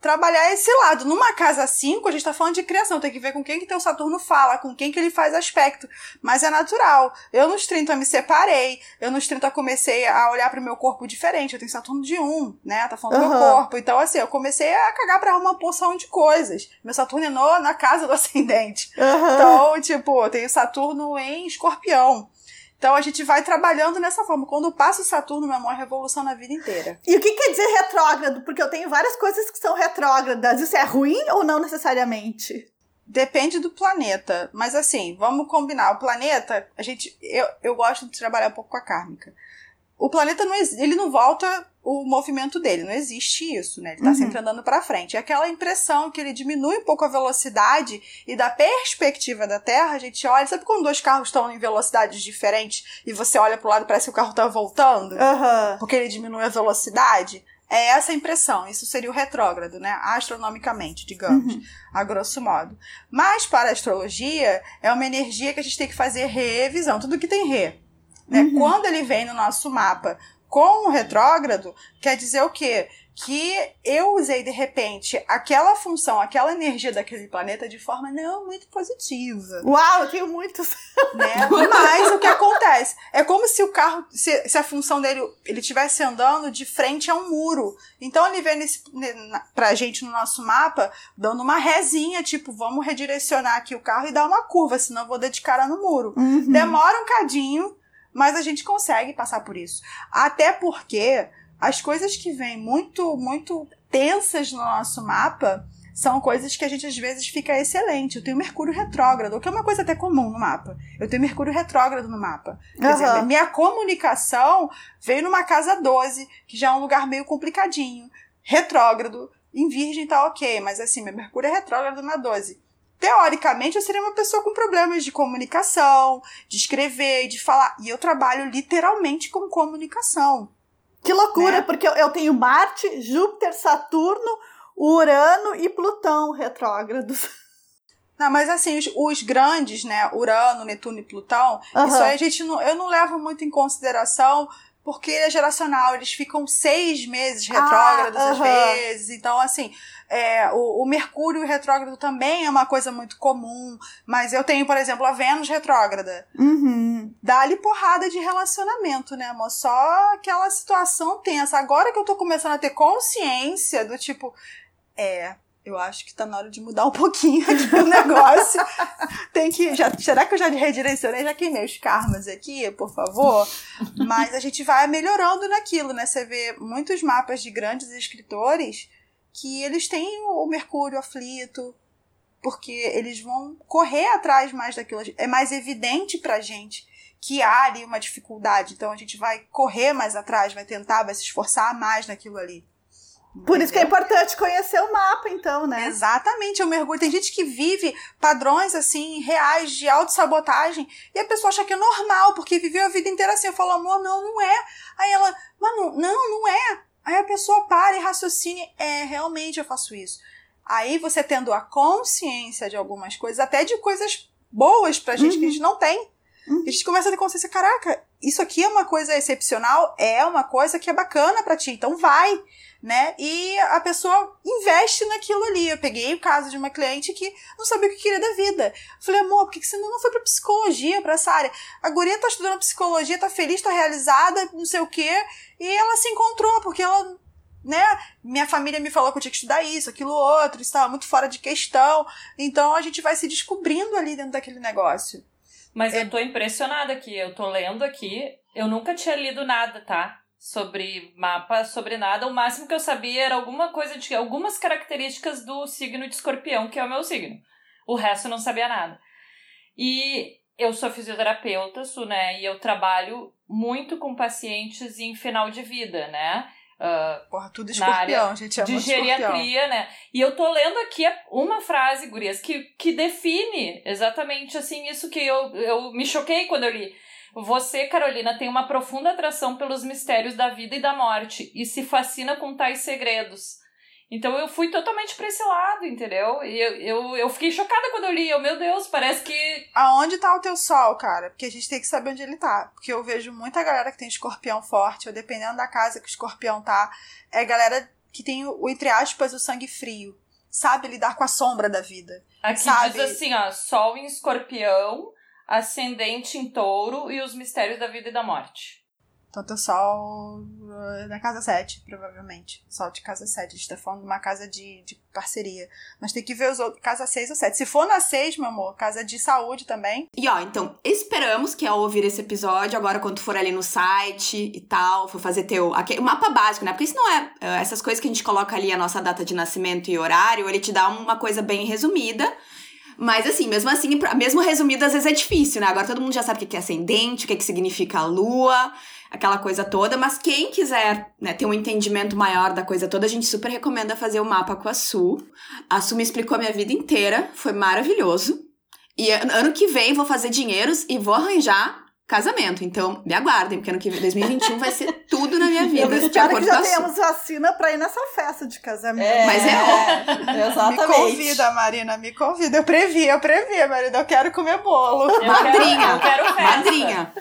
trabalhar esse lado. Numa casa 5, a gente tá falando de criação. Tem que ver com quem que teu Saturno fala, com quem que ele faz aspecto. Mas é natural. Eu nos 30 me separei. Eu nos 30 comecei a olhar pro meu corpo diferente. Eu tenho Saturno de 1, né? Tá falando do meu corpo. Então, assim, eu comecei a cagar pra uma porção de coisas. Meu Saturno é no, na casa do ascendente. Aham. Então, tipo, eu tenho Saturno em escorpião. Então a gente vai trabalhando nessa forma. Quando passa o Saturno, meu amor, é revolução na vida inteira. E o que quer dizer retrógrado? Porque eu tenho várias coisas que são retrógradas. Isso é ruim ou não necessariamente? Depende do planeta. Mas assim, vamos combinar. O planeta, a gente. Eu, eu gosto de trabalhar um pouco com a kármica. O planeta não ele não volta o movimento dele, não existe isso, né? Ele tá Uhum. sempre andando para frente. É aquela impressão que ele diminui um pouco a velocidade e da perspectiva da Terra, a gente olha, sabe quando dois carros estão em velocidades diferentes e você olha pro lado e parece que o carro tá voltando? Aham. porque ele diminui a velocidade, é essa a impressão. Isso seria o retrógrado, né? Astronomicamente, digamos, a grosso modo. Mas para a astrologia, é uma energia que a gente tem que fazer revisão. Tudo que tem re. Né? Uhum. Quando ele vem no nosso mapa com o retrógrado, quer dizer o quê? Que eu usei de repente aquela função, aquela energia daquele planeta de forma não muito positiva Uau, eu tenho muitos. né? Mas o que acontece? É como se o carro, se, se a função dele, ele estivesse andando de frente a um muro. Então ele vem nesse, pra gente no nosso mapa, dando uma rezinha, tipo, vamos redirecionar aqui o carro e dar uma curva, senão eu vou dar de cara no muro. Uhum. Demora um cadinho, mas a gente consegue passar por isso. Até porque as coisas que vêm muito, muito tensas no nosso mapa são coisas que a gente às vezes fica excelente. Eu tenho Mercúrio retrógrado, que é uma coisa até comum no mapa. Eu tenho Mercúrio retrógrado no mapa. Quer dizer, Aham. minha comunicação veio numa casa 12, que já é um lugar meio complicadinho. Retrógrado. Em Virgem tá ok, mas assim, meu Mercúrio é retrógrado na 12 teoricamente eu seria uma pessoa com problemas de comunicação, de escrever, de falar. E eu trabalho literalmente com comunicação. Que loucura, Né? porque eu, eu tenho Marte, Júpiter, Saturno, Urano e Plutão retrógrados. Não, mas assim, os, os grandes, né? Urano, Netuno e Plutão, Aham. isso aí a gente não, eu não levo muito em consideração. Porque ele é geracional, eles ficam seis meses retrógrados Ah, às aham. vezes. Então, assim, é, o, o Mercúrio retrógrado também é uma coisa muito comum. Mas eu tenho, por exemplo, a Vênus retrógrada. Uhum. dá-lhe porrada de relacionamento, né, amor? Só aquela situação tensa. Agora que eu tô começando a ter consciência do tipo, é, eu acho que tá na hora de mudar um pouquinho aqui o negócio. Tem que. Já, será que eu já redirecionei? Já queimei os karmas aqui, por favor? Mas a gente vai melhorando naquilo, né? Você vê muitos mapas de grandes escritores que eles têm o Mercúrio aflito, porque eles vão correr atrás mais daquilo. É mais evidente pra gente que há ali uma dificuldade. Então a gente vai correr mais atrás, vai tentar, vai se esforçar mais naquilo ali. Por isso que é Entendeu? importante conhecer o mapa, então, né? Exatamente, eu mergulho. Tem gente que vive padrões assim, reais de autossabotagem, e a pessoa acha que é normal, porque viveu a vida inteira assim. Eu falo, amor, não, não é. Aí ela, mano, não, não é. Aí a pessoa para e raciocina, é, realmente eu faço isso. Aí você tendo a consciência de algumas coisas, até de coisas boas pra gente que a gente não tem. Uhum. A gente começa a ter consciência, caraca, isso aqui é uma coisa excepcional, é uma coisa que é bacana para ti, então vai, né? E a pessoa investe naquilo ali. Eu peguei o caso de uma cliente que não sabia o que queria da vida. Falei, amor, por que você não foi pra psicologia, pra essa área? A guria tá estudando psicologia, tá feliz, tá realizada, não sei o quê, e ela se encontrou, porque ela né? Minha família me falou que eu tinha que estudar isso, aquilo outro, estava muito fora de questão. Então a gente vai se descobrindo ali dentro daquele negócio. Mas é... eu tô impressionada aqui, eu tô lendo aqui, eu nunca tinha lido nada, tá? Sobre mapa, sobre nada. O máximo que eu sabia era alguma coisa de algumas características do signo de escorpião, que é o meu signo. O resto eu não sabia nada. E eu sou fisioterapeuta, né? E eu trabalho muito com pacientes em final de vida, né? Uh, Porra, tudo escorpião, gente. De geriatria, né? E eu tô lendo aqui uma frase, Gurias, que, que define exatamente assim isso que eu, eu me choquei quando eu li. Você, Carolina, tem uma profunda atração pelos mistérios da vida e da morte e se fascina com tais segredos. Então eu fui totalmente pra esse lado, entendeu? E eu, eu, eu fiquei chocada quando eu li. Eu, meu Deus, parece que. Aonde tá o teu sol, cara? Porque a gente tem que saber onde ele tá. Porque eu vejo muita galera que tem escorpião forte, ou dependendo da casa que o escorpião tá, é galera que tem o, entre aspas, o sangue frio. Sabe lidar com a sombra da vida. Aqui sabe? diz assim, ó, sol em escorpião, ascendente em touro e os mistérios da vida e da morte. Então teu sol uh, na casa 7, provavelmente. Sol de casa 7. A gente tá falando de uma casa de, de parceria. Mas tem que ver os outros. Casa 6 ou 7. Se for na 6, meu amor, casa de saúde também. E ó, então, esperamos que ao ouvir esse episódio, agora quando for ali no site e tal, for fazer teu. O mapa básico, né? Porque isso não é. Uh, essas coisas que a gente coloca ali, a nossa data de nascimento e horário, ele te dá uma coisa bem resumida. Mas assim, mesmo assim, mesmo resumido, às vezes é difícil, né? Agora todo mundo já sabe o que é ascendente, o que, é que significa a lua aquela coisa toda. Mas quem quiser né, ter um entendimento maior da coisa toda, a gente super recomenda fazer o mapa com a Su. A Su me explicou a minha vida inteira, foi maravilhoso. E ano que vem vou fazer dinheiros e vou arranjar casamento. Então, me aguardem, porque ano que vem, 2021 vai ser tudo na minha vida. Eu espero que já tenhamos vacina pra ir nessa festa de casamento. É, Mas é, exatamente. Me convida, Marina, me convida. Eu previ, eu previ, Marina. Eu quero comer bolo. Eu Madrinha. Quero, eu quero festa. Madrinha.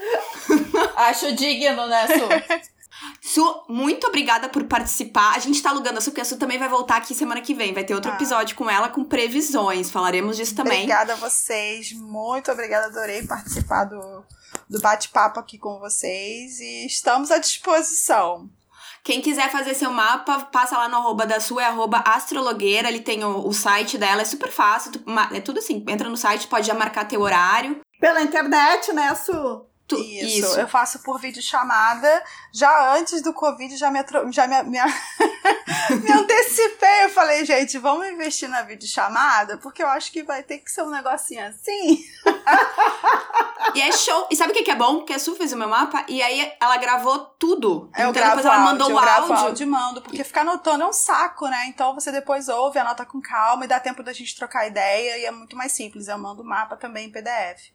Acho digno, né, Su? Su, muito obrigada por participar. A gente tá alugando a Su, porque a Su também vai voltar aqui semana que vem. Vai ter outro ah. episódio com ela com previsões. Falaremos disso também. Obrigada a vocês. Muito obrigada. Adorei participar do, do bate-papo aqui com vocês. E estamos à disposição. Quem quiser fazer seu mapa, passa lá no arroba da sua, é arroba astrologueira, ali tem o, o site dela, é super fácil, é tudo assim, entra no site, pode já marcar teu horário. Pela internet, né, Su? Tu, isso, isso, eu faço por vídeo chamada. Já antes do Covid, já me, já me, me, me antecipei. Eu falei, gente, vamos investir na videochamada, porque eu acho que vai ter que ser um negocinho assim. e é show. E sabe o que é bom? Porque a Su fez o meu mapa e aí ela gravou tudo. Eu então depois ela mandou o áudio. Eu áudio mando, porque ficar anotando é um saco, né? Então você depois ouve, anota com calma e dá tempo da gente trocar ideia e é muito mais simples. Eu mando o mapa também em PDF.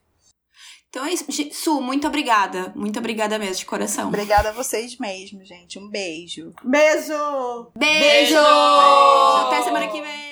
Então é isso. Su, muito obrigada. Muito obrigada mesmo, de coração. Obrigada a vocês mesmo, gente. Um beijo. Beijo! Beijo! beijo. beijo. Até semana que vem!